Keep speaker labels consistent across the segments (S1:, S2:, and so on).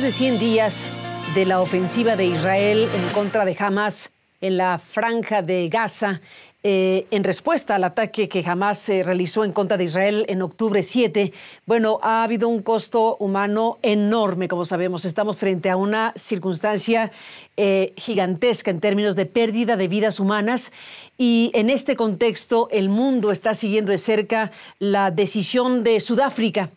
S1: Más de 100 días de la ofensiva de Israel en contra de Hamas en la franja de Gaza, eh, en respuesta al ataque que Hamas se realizó en contra de Israel en octubre 7, bueno, ha habido un costo humano enorme, como sabemos. Estamos frente a una circunstancia eh, gigantesca en términos de pérdida de vidas humanas y en este contexto el mundo está siguiendo de cerca la decisión de Sudáfrica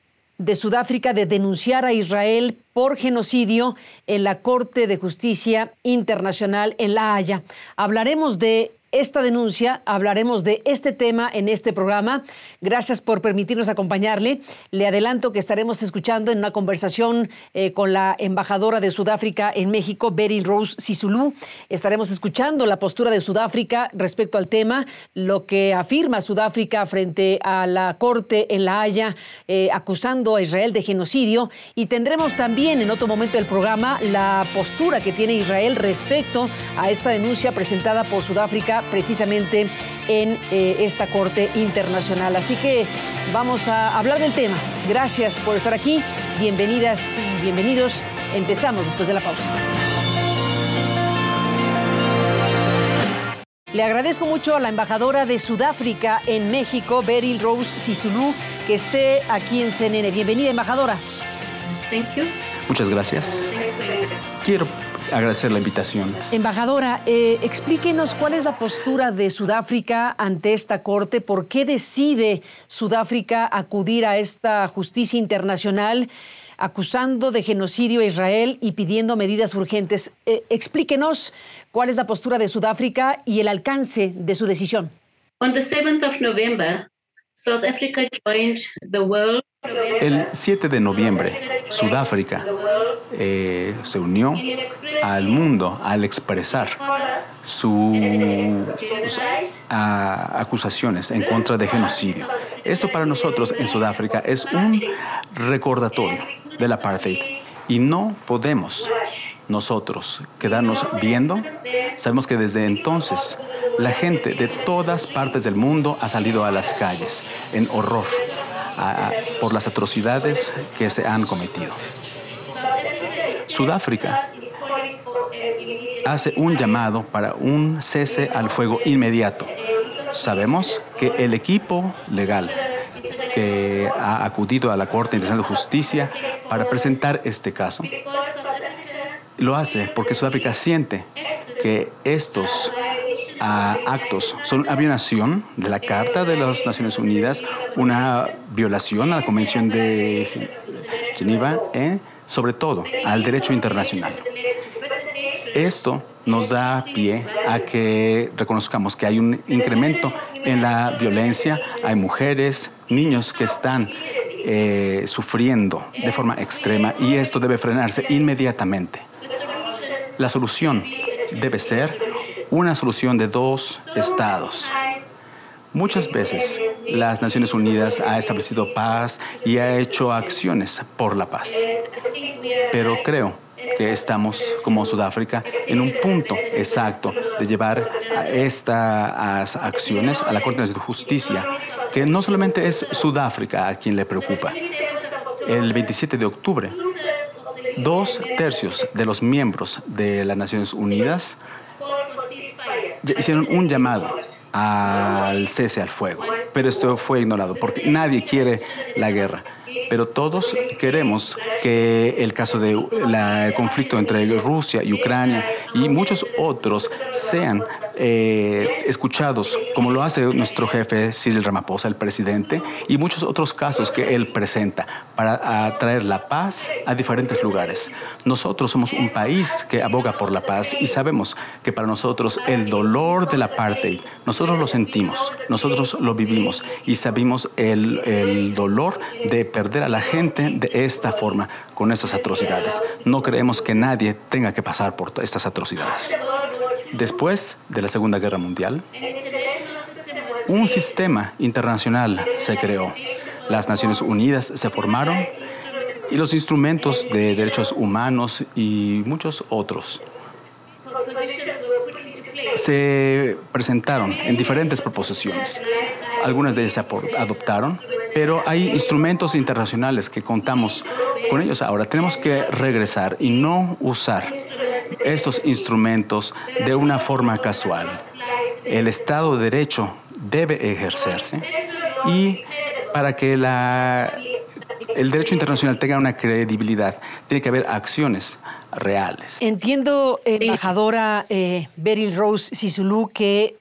S1: de Sudáfrica de denunciar a Israel por genocidio en la Corte de Justicia Internacional en La Haya. Hablaremos de esta denuncia, hablaremos de este tema en este programa. Gracias por permitirnos acompañarle. Le adelanto que estaremos escuchando en una conversación eh, con la embajadora de Sudáfrica en México, Beryl Rose Sisulu. Estaremos escuchando la postura de Sudáfrica respecto al tema, lo que afirma Sudáfrica frente a la Corte en La Haya, eh, acusando a Israel de genocidio. Y tendremos también en otro momento del programa la postura que tiene Israel respecto a esta denuncia presentada por Sudáfrica precisamente en eh, esta Corte Internacional. Así que vamos a hablar del tema. Gracias por estar aquí. Bienvenidas y bienvenidos. Empezamos después de la pausa. Le agradezco mucho a la embajadora de Sudáfrica en México, Beryl Rose Sisulu, que esté aquí en CNN. Bienvenida, embajadora.
S2: Muchas gracias. Quiero agradecer la invitación.
S1: Embajadora, eh, explíquenos cuál es la postura de Sudáfrica ante esta corte, por qué decide Sudáfrica acudir a esta justicia internacional acusando de genocidio a Israel y pidiendo medidas urgentes. Eh, explíquenos cuál es la postura de Sudáfrica y el alcance de su decisión.
S2: On the 7th of November, South Africa joined the world el 7 de noviembre, Sudáfrica eh, se unió al mundo al expresar sus acusaciones en contra de genocidio. Esto para nosotros en Sudáfrica es un recordatorio del apartheid y no podemos nosotros quedarnos viendo. Sabemos que desde entonces la gente de todas partes del mundo ha salido a las calles en horror por las atrocidades que se han cometido. Sudáfrica hace un llamado para un cese al fuego inmediato. Sabemos que el equipo legal que ha acudido a la Corte Internacional de Justicia para presentar este caso lo hace porque Sudáfrica siente que estos actos son una violación de la Carta de las Naciones Unidas, una violación a la Convención de Geneva eh, sobre todo, al derecho internacional. Esto nos da pie a que reconozcamos que hay un incremento en la violencia, hay mujeres, niños que están eh, sufriendo de forma extrema y esto debe frenarse inmediatamente. La solución debe ser una solución de dos estados. Muchas veces las Naciones Unidas ha establecido paz y ha hecho acciones por la paz. Pero creo que estamos como Sudáfrica en un punto exacto de llevar estas acciones a la Corte de Justicia, que no solamente es Sudáfrica a quien le preocupa. El 27 de octubre, dos tercios de los miembros de las Naciones Unidas hicieron un llamado al cese al fuego, pero esto fue ignorado porque nadie quiere la guerra. Pero todos queremos que el caso del conflicto entre Rusia y Ucrania y muchos otros sean eh, escuchados, como lo hace nuestro jefe Cyril Ramaphosa, el presidente, y muchos otros casos que él presenta para traer la paz a diferentes lugares. Nosotros somos un país que aboga por la paz y sabemos que para nosotros el dolor del apartheid, nosotros lo sentimos, nosotros lo vivimos y sabemos el, el dolor de perder a la gente de esta forma, con estas atrocidades. No creemos que nadie tenga que pasar por estas atrocidades. Después de la Segunda Guerra Mundial, un sistema internacional se creó. Las Naciones Unidas se formaron y los instrumentos de derechos humanos y muchos otros se presentaron en diferentes proposiciones. Algunas de ellas se adoptaron Pero hay instrumentos internacionales que contamos con ellos ahora. Tenemos que regresar y no usar estos instrumentos de una forma casual. El Estado de Derecho debe ejercerse y para que la, el derecho internacional tenga una credibilidad, tiene que haber acciones reales.
S1: Entiendo, embajadora eh, Beryl Rose Sisulu, que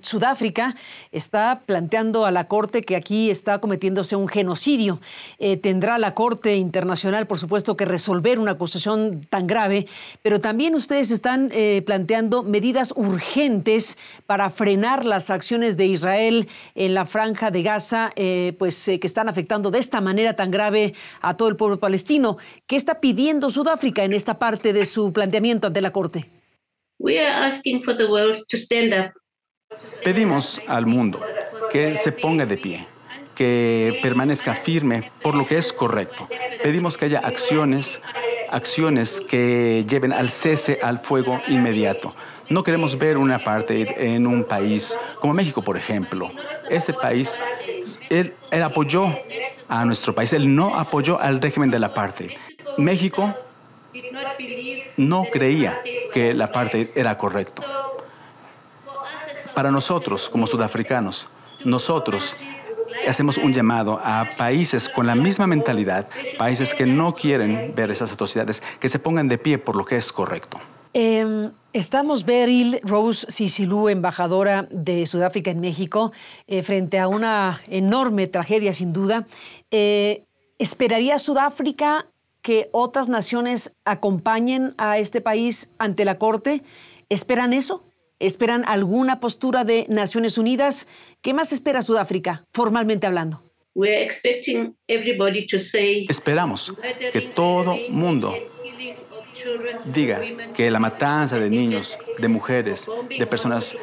S1: Sudáfrica está planteando a la Corte que aquí está cometiéndose un genocidio. Eh, tendrá la Corte Internacional, por supuesto, que resolver una acusación tan grave, pero también ustedes están eh, planteando medidas urgentes para frenar las acciones de Israel en la franja de Gaza, eh, pues que están afectando de esta manera tan grave a todo el pueblo palestino. ¿Qué está pidiendo Sudáfrica en esta parte de su planteamiento ante la Corte?
S3: We are asking for the world to stand up
S2: Pedimos al mundo que se ponga de pie, que permanezca firme por lo que es correcto. Pedimos que haya acciones, acciones que lleven al cese al fuego inmediato. No queremos ver una parte en un país como México, por ejemplo. Ese país, él, él apoyó a nuestro país, él no apoyó al régimen de la parte. México no creía que la parte era correcto para nosotros como sudafricanos, nosotros hacemos un llamado a países con la misma mentalidad, países que no quieren ver esas atrocidades, que se pongan de pie por lo que es correcto.
S1: Em, estamos Beryl Rose Sisilu, embajadora de Sudáfrica en México, eh, frente a una enorme tragedia sin duda. Eh, ¿Esperaría Sudáfrica que otras naciones acompañen a este país ante la Corte? ¿Esperan eso? ¿Esperan alguna postura de Naciones Unidas? ¿Qué más espera Sudáfrica, formalmente hablando?
S2: Esperamos que todo mundo diga que la matanza de niños, de mujeres, de personas,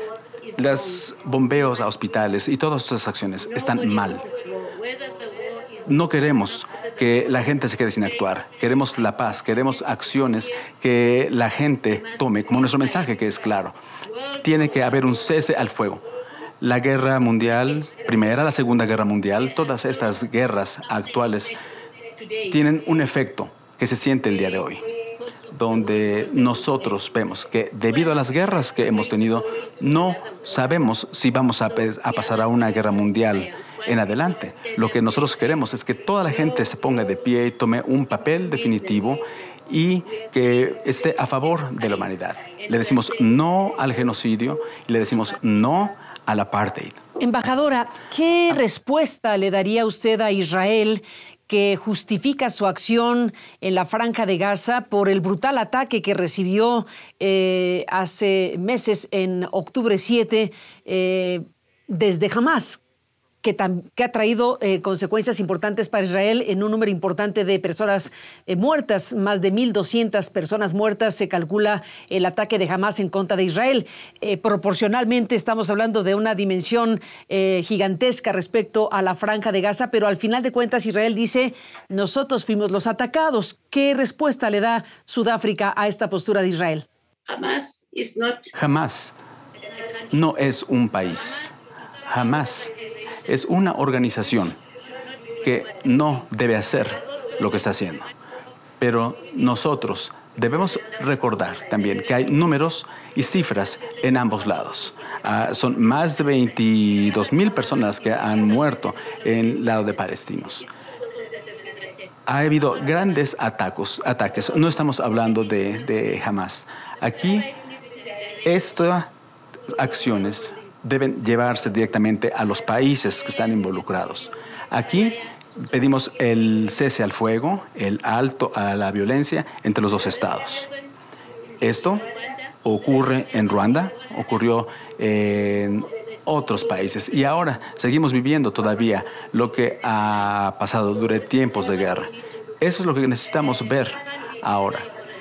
S2: los bombeos a hospitales y todas estas acciones están mal. No queremos que la gente se quede sin actuar. Queremos la paz, queremos acciones que la gente tome, como nuestro mensaje que es claro. Tiene que haber un cese al fuego. La guerra mundial, primera, la segunda guerra mundial, todas estas guerras actuales tienen un efecto que se siente el día de hoy, donde nosotros vemos que debido a las guerras que hemos tenido, no sabemos si vamos a, a pasar a una guerra mundial en adelante. Lo que nosotros queremos es que toda la gente se ponga de pie y tome un papel definitivo y que esté a favor de la humanidad. Le decimos no al genocidio y le decimos no al apartheid.
S1: Embajadora, ¿qué respuesta le daría usted a Israel que justifica su acción en la franja de Gaza por el brutal ataque que recibió eh, hace meses, en octubre 7, eh, desde Hamas? Que, ha traído eh, consecuencias importantes para Israel en un número importante de personas eh, muertas, más de 1.200 personas muertas, se calcula el ataque de Hamas en contra de Israel. Eh, proporcionalmente estamos hablando de una dimensión gigantesca respecto a la franja de Gaza, pero al final de cuentas Israel dice, nosotros fuimos los atacados. ¿Qué respuesta le da Sudáfrica a esta postura de Israel?
S2: Hamas no es un país. Jamás es una organización que no debe hacer lo que está haciendo. Pero nosotros debemos recordar también que hay números y cifras en ambos lados. Ah, son más de 22 mil personas que han muerto en el lado de palestinos. Ha habido grandes atacos, ataques. No estamos hablando de, de Hamas. Aquí, estas acciones deben llevarse directamente a los países que están involucrados. Aquí pedimos el cese al fuego, el alto a la violencia entre los dos estados. Esto ocurre en Ruanda, ocurrió en otros países y ahora seguimos viviendo todavía lo que ha pasado durante tiempos de guerra. Eso es lo que necesitamos ver ahora.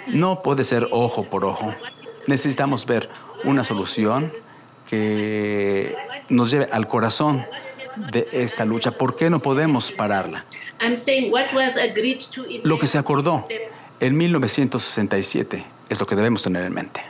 S2: No puede ser ojo por ojo. Necesitamos ver una solución que nos lleve al corazón de esta lucha. ¿Por qué no podemos pararla? Lo que se acordó en 1967 es lo que debemos tener en mente.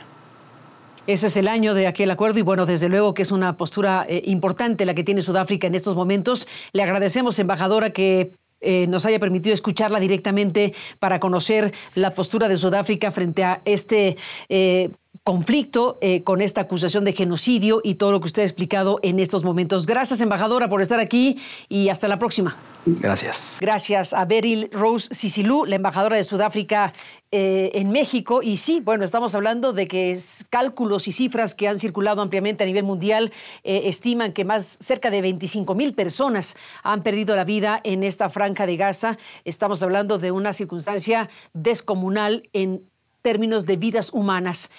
S1: Ese es el año de aquel acuerdo y bueno, desde luego que es una postura eh, importante la que tiene Sudáfrica en estos momentos. Le agradecemos, embajadora, que eh, nos haya permitido escucharla directamente para conocer la postura de Sudáfrica frente a este eh, conflicto eh, con esta acusación de genocidio y todo lo que usted ha explicado en estos momentos. Gracias, embajadora, por estar aquí y hasta la próxima.
S2: Gracias.
S1: Gracias a Beryl Rose Sisilú, la embajadora de Sudáfrica eh, en México. Y sí, bueno, estamos hablando de que cálculos y cifras que han circulado ampliamente a nivel mundial eh, estiman que más cerca de 25 mil personas han perdido la vida en esta franja de Gaza. Estamos hablando de una circunstancia descomunal en términos de vidas humanas.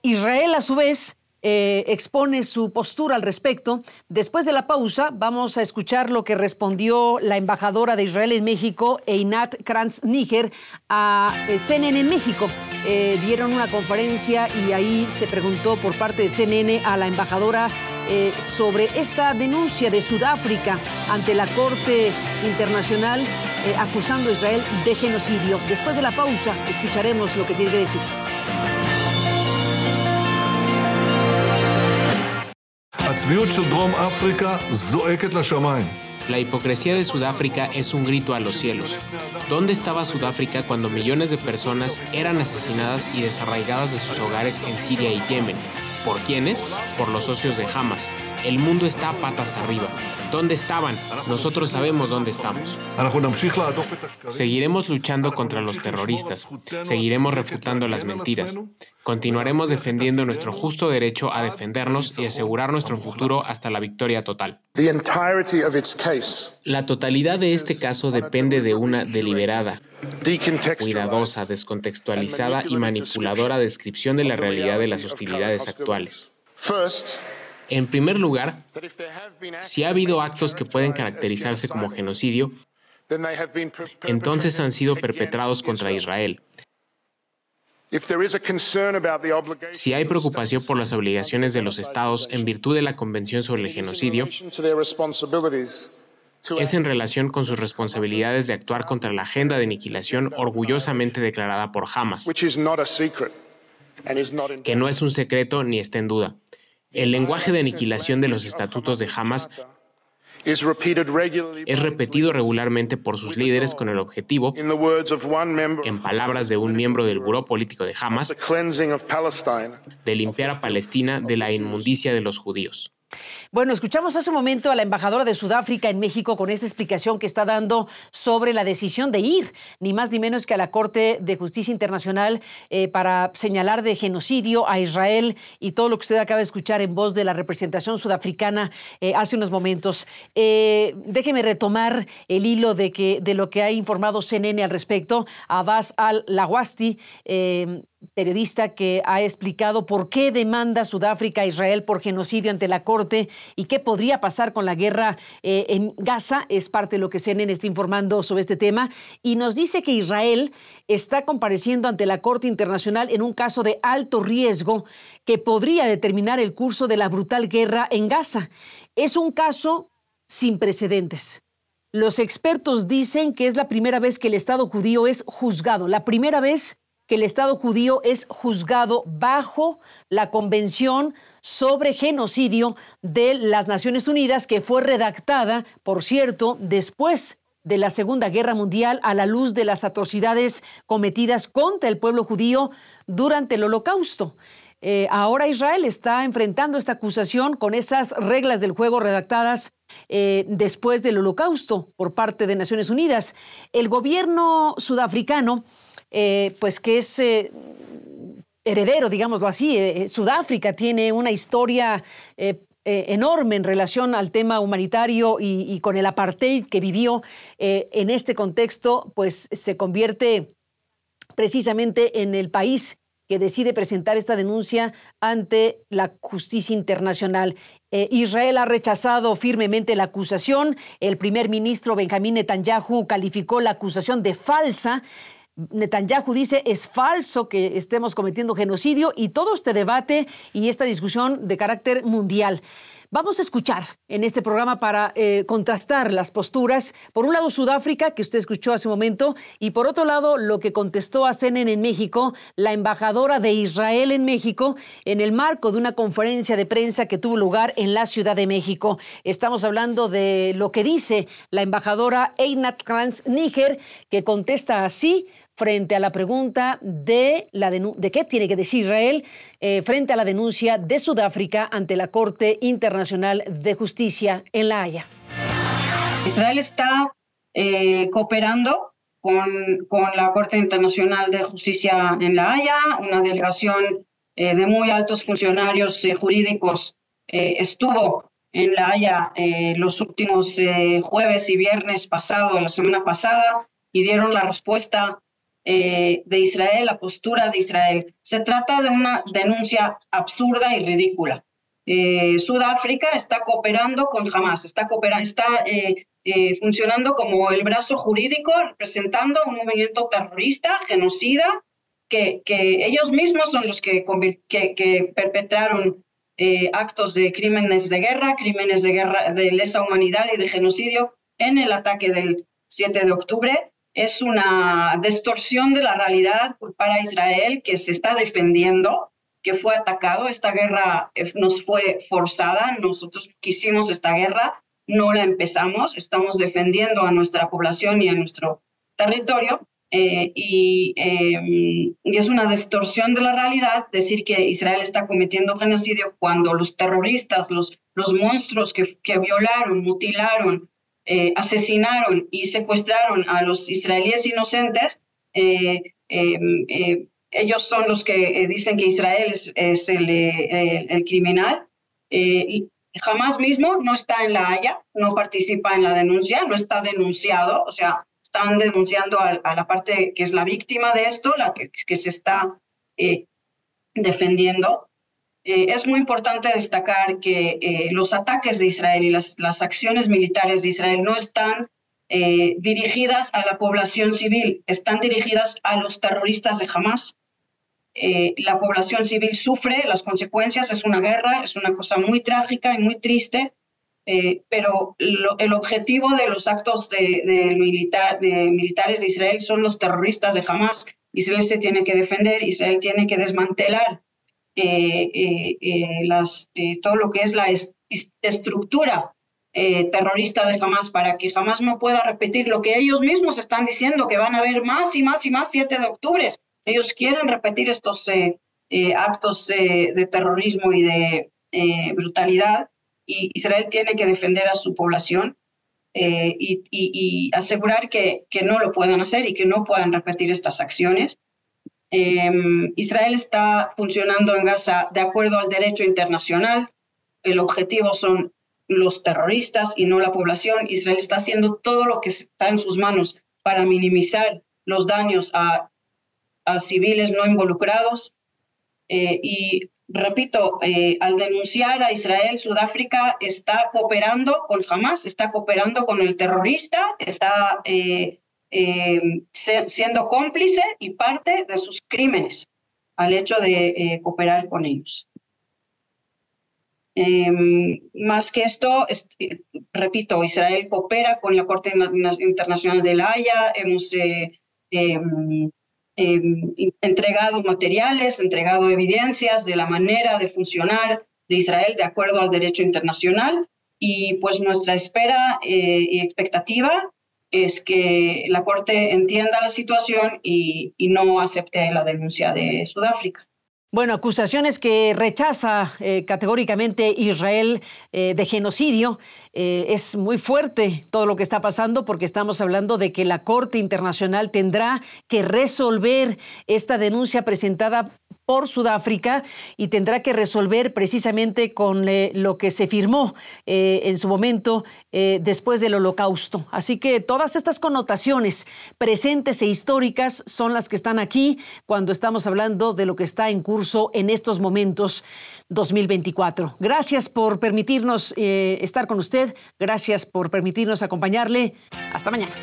S1: Israel, a su vez, eh, expone su postura al respecto. Después de la pausa, vamos a escuchar lo que respondió la embajadora de Israel en México, Einat Kranz Níger, a eh, CNN en México. Eh, dieron una conferencia y ahí se preguntó por parte de CNN a la embajadora sobre esta denuncia de Sudáfrica ante la Corte Internacional acusando a Israel de genocidio. Después de la pausa, escucharemos lo que tiene que decir.
S4: La hipocresía de Sudáfrica es un grito a los cielos. ¿Dónde estaba Sudáfrica cuando millones de personas eran asesinadas y desarraigadas de sus hogares en Siria y Yemen? ¿Por quiénes? Por los socios de Hamas. El mundo está a patas arriba. ¿Dónde estaban? Nosotros sabemos dónde estamos. Seguiremos luchando contra los terroristas. Seguiremos refutando las mentiras. Continuaremos defendiendo nuestro justo derecho a defendernos y asegurar nuestro futuro hasta la victoria total. La totalidad de este caso depende de una deliberada, cuidadosa, descontextualizada y manipuladora descripción de la realidad de las hostilidades actuales. En primer lugar, si ha habido actos que pueden caracterizarse como genocidio, entonces han sido perpetrados contra Israel. Si hay preocupación por las obligaciones de los estados en virtud de la Convención sobre el Genocidio, es en relación con sus responsabilidades de actuar contra la agenda de aniquilación orgullosamente declarada por Hamas, que no es un secreto ni está en duda. El lenguaje de aniquilación de los estatutos de Hamas es repetido regularmente por sus líderes con el objetivo, en palabras de un miembro del Buró Político de Hamas, de limpiar a Palestina de la inmundicia de los judíos.
S1: Bueno, escuchamos hace un momento a la embajadora de Sudáfrica en México con esta explicación que está dando sobre la decisión de ir, ni más ni menos que a la Corte de Justicia Internacional eh, para señalar de genocidio a Israel y todo lo que usted acaba de escuchar en voz de la representación sudafricana eh, hace unos momentos. Eh, déjeme retomar el hilo de, que, de lo que ha informado CNN al respecto. Abbas al-Lawasti periodista que ha explicado por qué demanda Sudáfrica a Israel por genocidio ante la Corte y qué podría pasar con la guerra eh, en Gaza. Es parte de lo que CNN está informando sobre este tema. Y nos dice que Israel está compareciendo ante la Corte Internacional en un caso de alto riesgo que podría determinar el curso de la brutal guerra en Gaza. Es un caso sin precedentes. Los expertos dicen que es la primera vez que el Estado judío es juzgado, la primera vez que el Estado judío es juzgado bajo la Convención sobre Genocidio de las Naciones Unidas, que fue redactada, por cierto, después de la Segunda Guerra Mundial a la luz de las atrocidades cometidas contra el pueblo judío durante el Holocausto. Eh, ahora Israel está enfrentando esta acusación con esas reglas del juego redactadas eh, después del Holocausto por parte de Naciones Unidas. El gobierno sudafricano eh, pues que es eh, heredero, digámoslo así. Eh, Sudáfrica tiene una historia enorme en relación al tema humanitario y, con el apartheid que vivió en este contexto, pues se convierte precisamente en el país que decide presentar esta denuncia ante la justicia internacional. Israel ha rechazado firmemente la acusación. El primer ministro Benjamín Netanyahu calificó la acusación de falsa. Netanyahu dice es falso que estemos cometiendo genocidio y todo este debate y esta discusión de carácter mundial. Vamos a escuchar en este programa para eh, contrastar las posturas. Por un lado, Sudáfrica, que usted escuchó hace un momento, y por otro lado, lo que contestó a CNN en México, la embajadora de Israel en México, en el marco de una conferencia de prensa que tuvo lugar en la Ciudad de México. Estamos hablando de lo que dice la embajadora Einat Kranz Níger, que contesta así frente a la pregunta de, la de qué tiene que decir Israel eh, frente a la denuncia de Sudáfrica ante la Corte Internacional de Justicia en La Haya.
S5: Israel está eh, cooperando con, con, la Corte Internacional de Justicia en La Haya, una delegación eh, de muy altos funcionarios jurídicos estuvo en La Haya los últimos jueves y viernes pasado, la semana pasada, y dieron la respuesta eh, de Israel, la postura de Israel. Se trata de una denuncia absurda y ridícula. Eh, Sudáfrica está cooperando con Hamas, está, está eh, funcionando como el brazo jurídico representando un movimiento terrorista, genocida, que, ellos mismos son los que perpetraron actos de crímenes de guerra, crímenes de guerra de lesa humanidad y de genocidio en el ataque del 7 de octubre es una distorsión de la realidad para Israel que se está defendiendo, que fue atacado. Esta guerra eh, nos fue forzada, nosotros quisimos esta guerra, no la empezamos, estamos defendiendo a nuestra población y a nuestro territorio. Eh, y, em, y, es una distorsión de la realidad decir que Israel está cometiendo genocidio cuando los terroristas, los, los monstruos que, que violaron, mutilaron, eh, asesinaron y secuestraron a los israelíes inocentes, eh, em, eh, ellos son los que dicen que Israel es, el, criminal. jamás mismo no está en la Haya, no participa en la denuncia, no está denunciado, o sea, están denunciando a, la parte que es la víctima de esto, la que se está defendiendo. Eh, es muy importante destacar que eh, los ataques de Israel y las, acciones militares de Israel no están eh, dirigidas a la población civil, están dirigidas a los terroristas de Hamas. la población civil sufre las consecuencias, es una guerra, es una cosa muy trágica y muy triste, pero el objetivo de los actos de, militar, de militares de Israel son los terroristas de Hamas. Israel se tiene que defender, Israel tiene que desmantelar las, todo lo que es la estructura terrorista de Hamas para que jamás no pueda repetir lo que ellos mismos están diciendo, que van a haber más y más y más 7 de octubre. Ellos quieren repetir estos actos de terrorismo y de brutalidad y Israel tiene que defender a su población y, y, asegurar que, que no lo puedan hacer y que no puedan repetir estas acciones. Em, Israel está funcionando en Gaza de acuerdo al derecho internacional. El objetivo son los terroristas y no la población. Israel está haciendo todo lo que está en sus manos para minimizar los daños a, civiles no involucrados. Eh, y repito, eh, al denunciar a Israel, Sudáfrica está cooperando con Hamas, está cooperando con el terrorista, está eh, eh, siendo cómplice y parte de sus crímenes al hecho de eh, cooperar con ellos. Em, más que esto, repito, Israel coopera con la Corte Internacional de la Haya, hemos eh, em, em, entregado materiales, entregado evidencias de la manera de funcionar de Israel de acuerdo al derecho internacional y pues nuestra espera y expectativa es que la Corte entienda la situación y, no acepte la denuncia de Sudáfrica.
S1: Bueno, acusaciones que rechaza eh, categóricamente Israel eh, de genocidio. Eh, es muy fuerte todo lo que está pasando porque estamos hablando de que la Corte Internacional tendrá que resolver esta denuncia presentada por Sudáfrica y tendrá que resolver precisamente con eh, lo que se firmó eh, en su momento eh, después del holocausto. Así que todas estas connotaciones presentes e históricas son las que están aquí cuando estamos hablando de lo que está en curso en estos momentos 2024. Gracias por permitirnos estar con usted, gracias por permitirnos acompañarle. Hasta mañana.